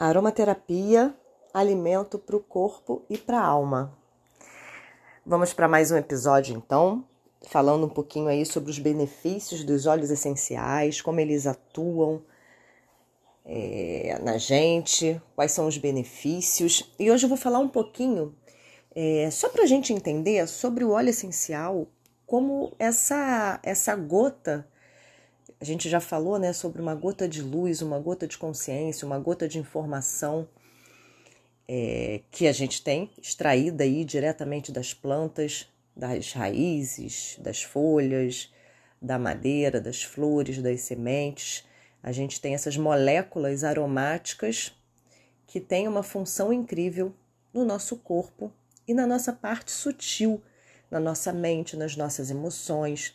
Aromaterapia, alimento para o corpo e para a alma. Vamos para mais um episódio então, falando um pouquinho aí sobre os benefícios dos óleos essenciais, como eles atuam é, na gente, quais são os benefícios. E hoje eu vou falar um pouquinho, é, só para a gente entender, sobre o óleo essencial, como essa, essa gota a gente já falou né, sobre uma gota de luz, uma gota de consciência, uma gota de informação é, que a gente tem, extraída aí diretamente das plantas, das raízes, das folhas, da madeira, das flores, das sementes. A gente tem essas moléculas aromáticas que têm uma função incrível no nosso corpo e na nossa parte sutil, na nossa mente, nas nossas emoções,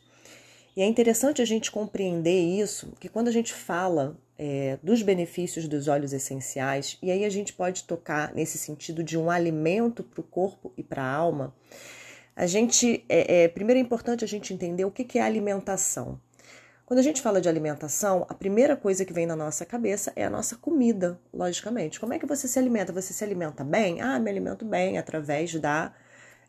e é interessante a gente compreender isso, que quando a gente fala é, dos benefícios dos óleos essenciais, e aí a gente pode tocar nesse sentido de um alimento para o corpo e para a alma, a gente, é, é, primeiro é importante a gente entender o que, que é alimentação. Quando a gente fala de alimentação, a primeira coisa que vem na nossa cabeça é a nossa comida, logicamente. Como é que você se alimenta? Você se alimenta bem? Ah, me alimento bem através da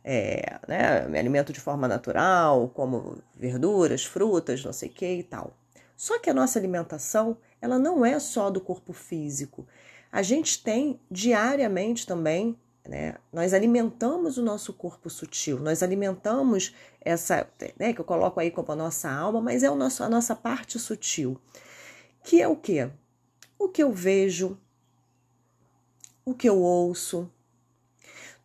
é, né, me alimento de forma natural, como verduras, frutas, não sei o que e tal. Só que a nossa alimentação, ela não é só do corpo físico. A gente tem diariamente também, né, nós alimentamos o nosso corpo sutil, nós alimentamos essa, né, que eu coloco aí como a nossa alma, mas é o nosso, a nossa parte sutil, que é o quê? O que eu vejo, o que eu ouço,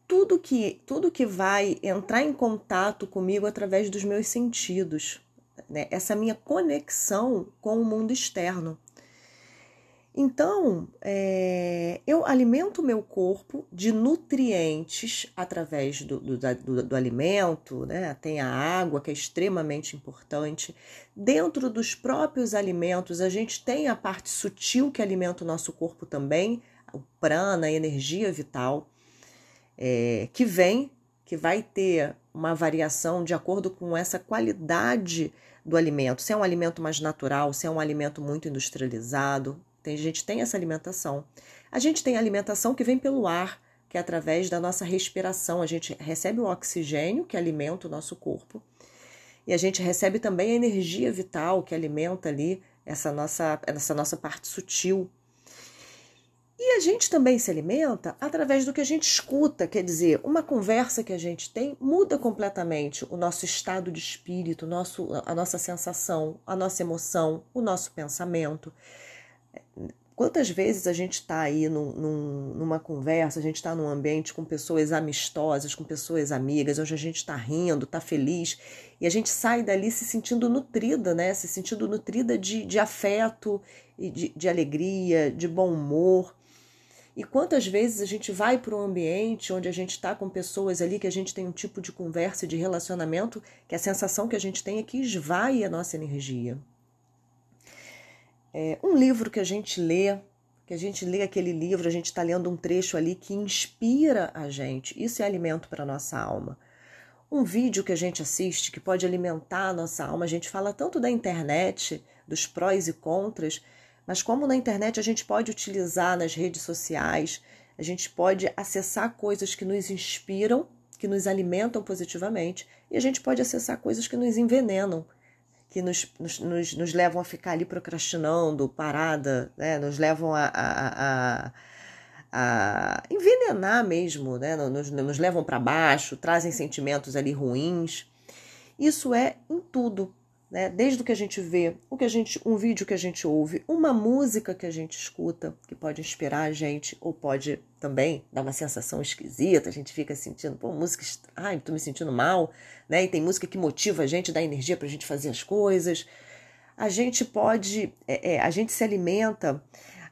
tudo que tudo que vai entrar em contato comigo através dos meus sentidos, né? essa minha conexão com o mundo externo. Então, é, eu alimento o meu corpo de nutrientes através do, do, do, do, alimento, né? tem a água, que é extremamente importante. Dentro dos próprios alimentos, a gente tem a parte sutil que alimenta o nosso corpo também, o prana, a energia vital é, que vem, que vai ter uma variação de acordo com essa qualidade do alimento. Se é um alimento mais natural, se é um alimento muito industrializado. Tem, gente tem essa alimentação. A gente tem alimentação que vem pelo ar, que é através da nossa respiração. A gente recebe o oxigênio que alimenta o nosso corpo. E a gente recebe também a energia vital que alimenta ali essa nossa, essa nossa parte sutil e a gente também se alimenta através do que a gente escuta, quer dizer, uma conversa que a gente tem muda completamente o nosso estado de espírito, nosso, a nossa sensação, a nossa emoção, o nosso pensamento. Quantas vezes a gente está aí num, num, numa conversa, a gente está num ambiente com pessoas amistosas, com pessoas amigas, onde a gente está rindo, está feliz, e a gente sai dali se sentindo nutrida, né? Se sentindo nutrida de, de afeto, de, de alegria, de bom humor. E quantas vezes a gente vai para um ambiente onde a gente está com pessoas ali que a gente tem um tipo de conversa, de relacionamento, que a sensação que a gente tem é que esvai a nossa energia. É, um livro que a gente lê, que a gente lê aquele livro, a gente está lendo um trecho ali que inspira a gente. Isso é alimento para nossa alma. Um vídeo que a gente assiste que pode alimentar a nossa alma. A gente fala tanto da internet, dos prós e contras, mas como na internet a gente pode utilizar nas redes sociais, a gente pode acessar coisas que nos inspiram, que nos alimentam positivamente, e a gente pode acessar coisas que nos envenenam, que nos, nos, nos, nos levam a ficar ali procrastinando, parada, né? nos levam a, a, a, a envenenar mesmo, né? nos, nos levam para baixo, trazem sentimentos ali ruins. Isso é em tudo né? Desde o que a gente vê, o que a gente, um vídeo que a gente ouve, uma música que a gente escuta, que pode inspirar a gente ou pode também dar uma sensação esquisita, a gente fica sentindo, pô, música, ai, tô me sentindo mal, né? E tem música que motiva a gente, dá energia para a gente fazer as coisas. A gente pode, é, é, a gente se alimenta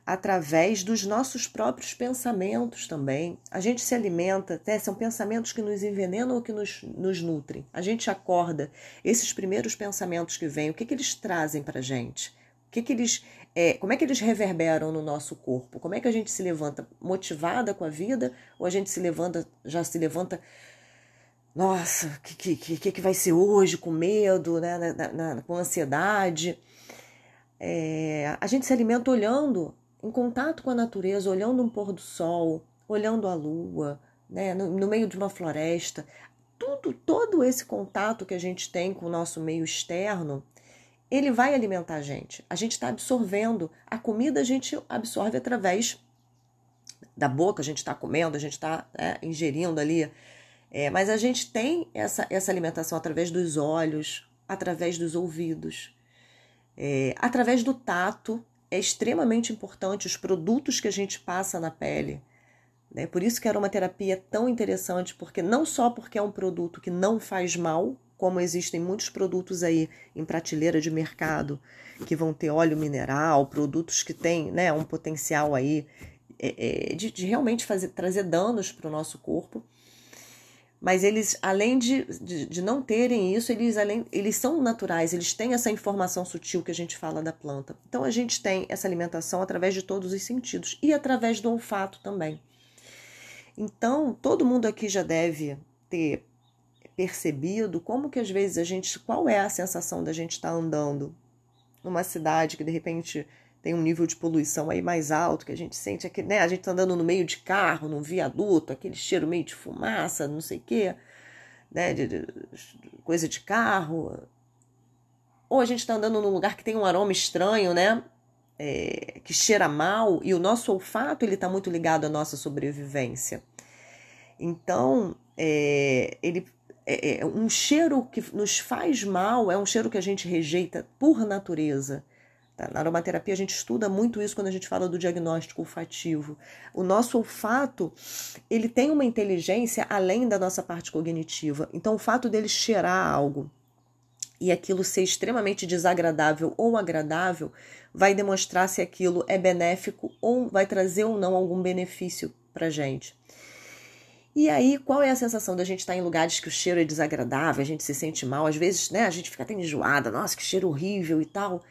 através dos nossos próprios pensamentos também. A gente se alimenta, até são pensamentos que nos envenenam ou que nos, nos nutrem. A gente acorda, esses primeiros pensamentos que vêm, o que, que eles trazem para a gente? O que, que eles, é, como é que eles reverberam no nosso corpo? Como é que a gente se levanta motivada com a vida ou a gente se levanta, já se levanta nossa, o que, que, que, que vai ser hoje, com medo, né, na, na, com ansiedade. É, a gente se alimenta olhando em contato com a natureza, olhando um pôr do sol, olhando a lua, né, no, no meio de uma floresta, tudo, todo esse contato que a gente tem com o nosso meio externo, ele vai alimentar a gente. A gente está absorvendo. A comida a gente absorve através da boca, a gente está comendo, a gente está né, ingerindo ali. É, mas a gente tem essa, essa alimentação através dos olhos, através dos ouvidos, é, através do tato. É extremamente importante os produtos que a gente passa na pele. Né? Por isso que a aromaterapia é tão interessante, porque não só porque é um produto que não faz mal, como existem muitos produtos aí em prateleira de mercado que vão ter óleo mineral, produtos que têm né, um potencial aí é, é, de, de, realmente fazer, trazer danos para o nosso corpo. Mas eles, além de, de, de, não terem isso, eles, além, eles são naturais, eles têm essa informação sutil que a gente fala da planta. Então a gente tem essa alimentação através de todos os sentidos e através do olfato também. Então, todo mundo aqui já deve ter percebido como que às vezes a gente, qual é a sensação da gente estar tá andando numa cidade que de repente tem um nível de poluição aí mais alto, que a gente sente aqui, né? A gente tá andando no meio de carro, num viaduto, aquele cheiro meio de fumaça, não sei o quê, né? De, de, coisa de carro. Ou a gente está andando num lugar que tem um aroma estranho, né? é, que cheira mal e o nosso olfato ele está muito ligado à nossa sobrevivência. Então, é, ele é, é, um cheiro que nos faz mal é um cheiro que a gente rejeita por natureza. Tá? Na aromaterapia a gente estuda muito isso quando a gente fala do diagnóstico olfativo. O nosso olfato ele tem uma inteligência além da nossa parte cognitiva. Então, o fato dele cheirar algo e aquilo ser extremamente desagradável ou agradável vai demonstrar se aquilo é benéfico ou vai trazer ou não algum benefício para gente. E aí, qual é a sensação da gente estar em lugares que o cheiro é desagradável, a gente se sente mal, às vezes, né, a gente fica até enjoada, nossa, que cheiro horrível e tal.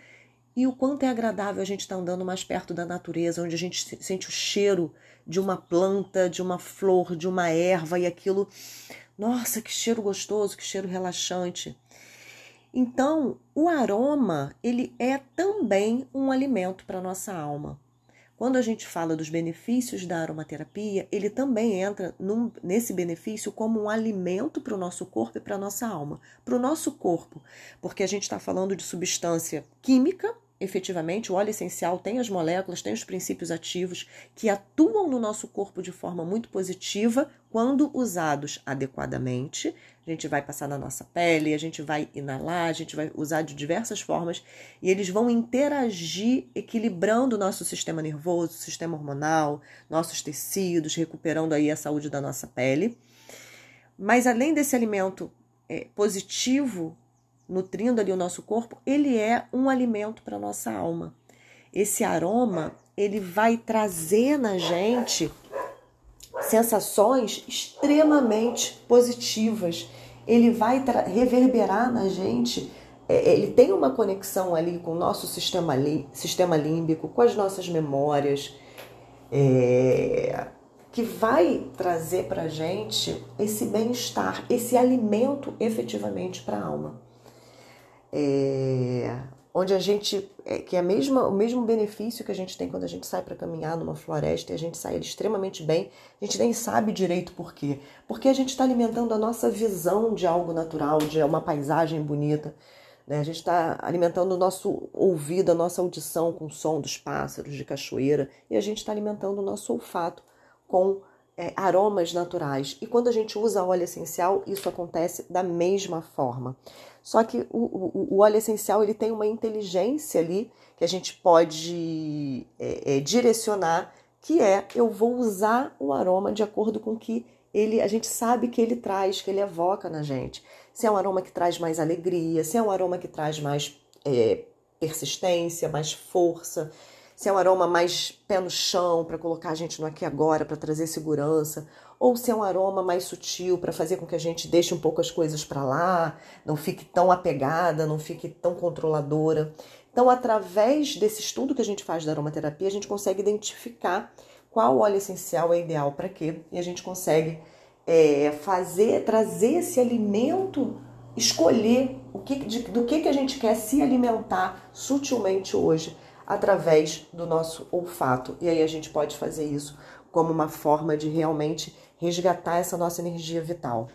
E o quanto é agradável a gente estar andando mais perto da natureza, onde a gente sente o cheiro de uma planta, de uma flor, de uma erva e aquilo, nossa, que cheiro gostoso, que cheiro relaxante. Então, o aroma, ele é também um alimento para nossa alma. Quando a gente fala dos benefícios da aromaterapia, ele também entra num, nesse benefício como um alimento para o nosso corpo e para a nossa alma. Para o nosso corpo, porque a gente está falando de substância química efetivamente, o óleo essencial tem as moléculas, tem os princípios ativos que atuam no nosso corpo de forma muito positiva quando usados adequadamente. A gente vai passar na nossa pele, a gente vai inalar, a gente vai usar de diversas formas e eles vão interagir equilibrando o nosso sistema nervoso, sistema hormonal, nossos tecidos, recuperando aí a saúde da nossa pele. Mas além desse alimento é, positivo nutrindo ali o nosso corpo, ele é um alimento para nossa alma. Esse aroma, ele vai trazer na gente sensações extremamente positivas. Ele vai reverberar na gente. É, ele tem uma conexão ali com o nosso sistema, sistema límbico, com as nossas memórias, é, que vai trazer para gente esse bem-estar, esse alimento efetivamente para a alma é, onde a gente é, que é a mesma, o mesmo benefício que a gente tem quando a gente sai para caminhar numa floresta e a gente sai extremamente bem, a gente nem sabe direito por quê. Porque a gente está alimentando a nossa visão de algo natural, de uma paisagem bonita. Né? A gente está alimentando o nosso ouvido, a nossa audição com o som dos pássaros, de cachoeira, e a gente está alimentando o nosso olfato com é, aromas naturais. E quando a gente usa óleo essencial, isso acontece da mesma forma. Só que o, o, o óleo essencial ele tem uma inteligência ali que a gente pode é, é, direcionar, que é eu vou usar o aroma de acordo com que ele, a gente sabe que ele traz, que ele evoca na gente. Se é um aroma que traz mais alegria, se é um aroma que traz mais é, persistência, mais força, se é um aroma mais pé no chão para colocar a gente no aqui agora, para trazer segurança, ou se é um aroma mais sutil para fazer com que a gente deixe um pouco as coisas para lá, não fique tão apegada, não fique tão controladora. Então, através desse estudo que a gente faz da aromaterapia, a gente consegue identificar qual óleo essencial é ideal para quê e a gente consegue é, fazer, trazer esse alimento, escolher o que, de, do que, que a gente quer se alimentar sutilmente hoje através do nosso olfato. E aí a gente pode fazer isso como uma forma de realmente resgatar essa nossa energia vital.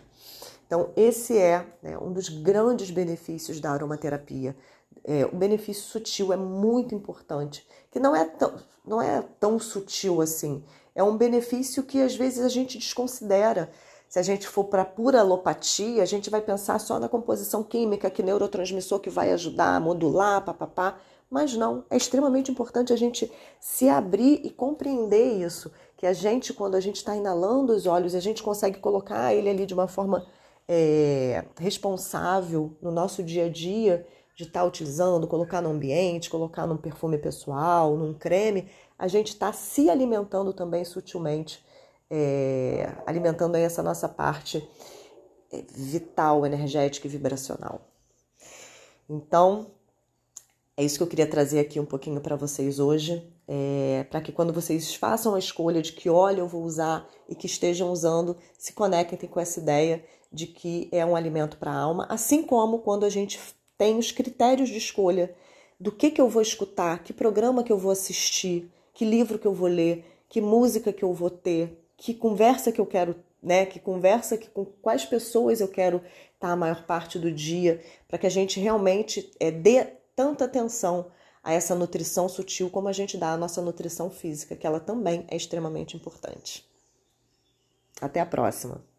Então, esse é né, um dos grandes benefícios da aromaterapia. É, o benefício sutil é muito importante, que não é, tão, não é tão sutil assim. É um benefício que às vezes a gente desconsidera. Se a gente for para pura alopatia, a gente vai pensar só na composição química, que neurotransmissor que vai ajudar a modular, papapá. Mas não, é extremamente importante a gente se abrir e compreender isso. Que a gente, quando a gente está inalando os óleos, a gente consegue colocar ele ali de uma forma é, responsável no nosso dia a dia de estar tá utilizando, colocar no ambiente, colocar num perfume pessoal, num creme, a gente está se alimentando também sutilmente, é, alimentando aí essa nossa parte é, vital, energética e vibracional. Então, é isso que eu queria trazer aqui um pouquinho para vocês hoje, é, para que quando vocês façam a escolha de que óleo eu vou usar e que estejam usando, se conectem com essa ideia de que é um alimento para a alma, assim como quando a gente tem os critérios de escolha do que, que eu vou escutar, que programa que eu vou assistir, que livro que eu vou ler, que música que eu vou ter, que conversa que eu quero, né? Que conversa que, com quais pessoas eu quero estar a maior parte do dia, para que a gente realmente é, dê tanta atenção a essa nutrição sutil como a gente dá a nossa nutrição física, que ela também é extremamente importante. Até a próxima!